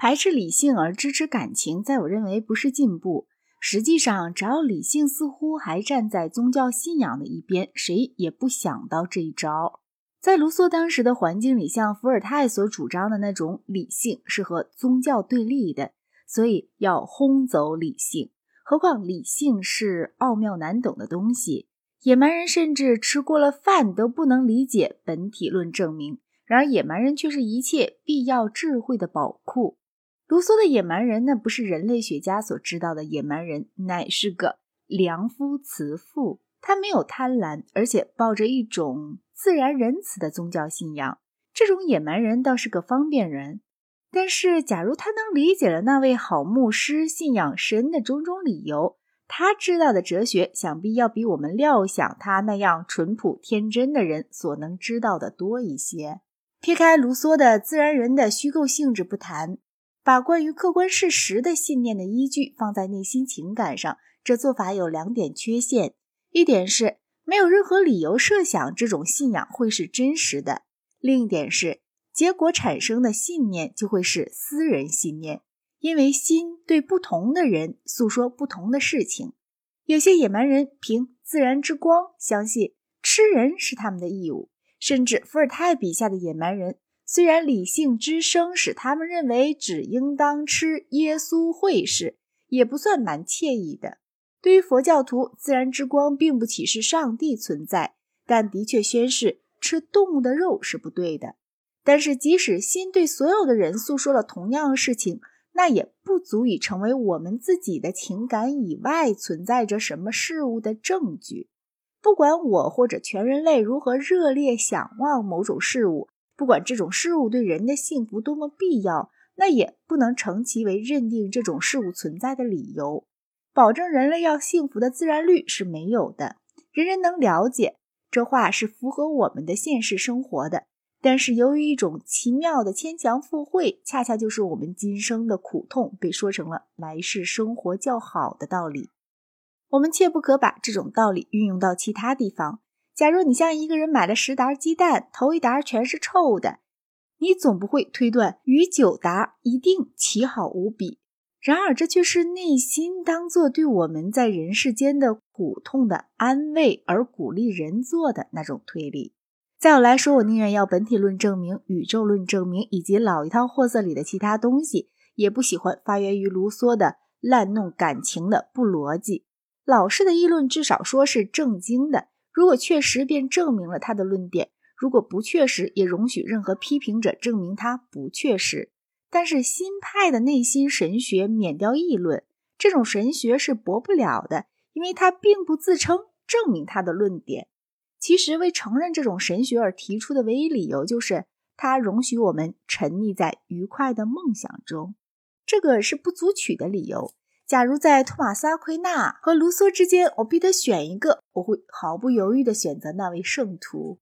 排斥理性而支持感情，在我认为不是进步。实际上，只要理性似乎还站在宗教信仰的一边，谁也不想到这一招。在卢梭当时的环境里，像伏尔泰所主张的那种理性是和宗教对立的，所以要轰走理性。何况理性是奥妙难懂的东西，野蛮人甚至吃过了饭都不能理解本体论证明。然而，野蛮人却是一切必要智慧的宝库。卢梭的野蛮人，那不是人类学家所知道的野蛮人，乃是个良夫慈父。他没有贪婪，而且抱着一种自然仁慈的宗教信仰。这种野蛮人倒是个方便人。但是，假如他能理解了那位好牧师信仰神的种种理由，他知道的哲学，想必要比我们料想他那样淳朴天真的人所能知道的多一些。撇开卢梭的自然人的虚构性质不谈。把关于客观事实的信念的依据放在内心情感上，这做法有两点缺陷：一点是没有任何理由设想这种信仰会是真实的；另一点是结果产生的信念就会是私人信念，因为心对不同的人诉说不同的事情。有些野蛮人凭自然之光相信吃人是他们的义务，甚至伏尔泰笔下的野蛮人。虽然理性之声使他们认为只应当吃耶稣会士，也不算蛮惬意的。对于佛教徒，自然之光并不启示上帝存在，但的确宣示吃动物的肉是不对的。但是，即使心对所有的人诉说了同样的事情，那也不足以成为我们自己的情感以外存在着什么事物的证据。不管我或者全人类如何热烈想望某种事物。不管这种事物对人的幸福多么必要，那也不能成其为认定这种事物存在的理由。保证人类要幸福的自然律是没有的，人人能了解。这话是符合我们的现实生活的。但是由于一种奇妙的牵强附会，恰恰就是我们今生的苦痛被说成了来世生活较好的道理。我们切不可把这种道理运用到其他地方。假如你向一个人买了十沓鸡蛋，头一沓全是臭的，你总不会推断余九沓一定奇好无比。然而，这却是内心当做对我们在人世间的苦痛的安慰而鼓励人做的那种推理。在我来说，我宁愿要本体论证明、宇宙论证明以及老一套货色里的其他东西，也不喜欢发源于卢梭的滥弄感情的不逻辑。老式的议论至少说是正经的。如果确实，便证明了他的论点；如果不确实，也容许任何批评者证明他不确实。但是新派的内心神学免掉议论，这种神学是驳不了的，因为他并不自称证明他的论点。其实，为承认这种神学而提出的唯一理由，就是他容许我们沉溺在愉快的梦想中。这个是不足取的理由。假如在托马斯·阿奎那和卢梭之间，我必得选一个，我会毫不犹豫的选择那位圣徒。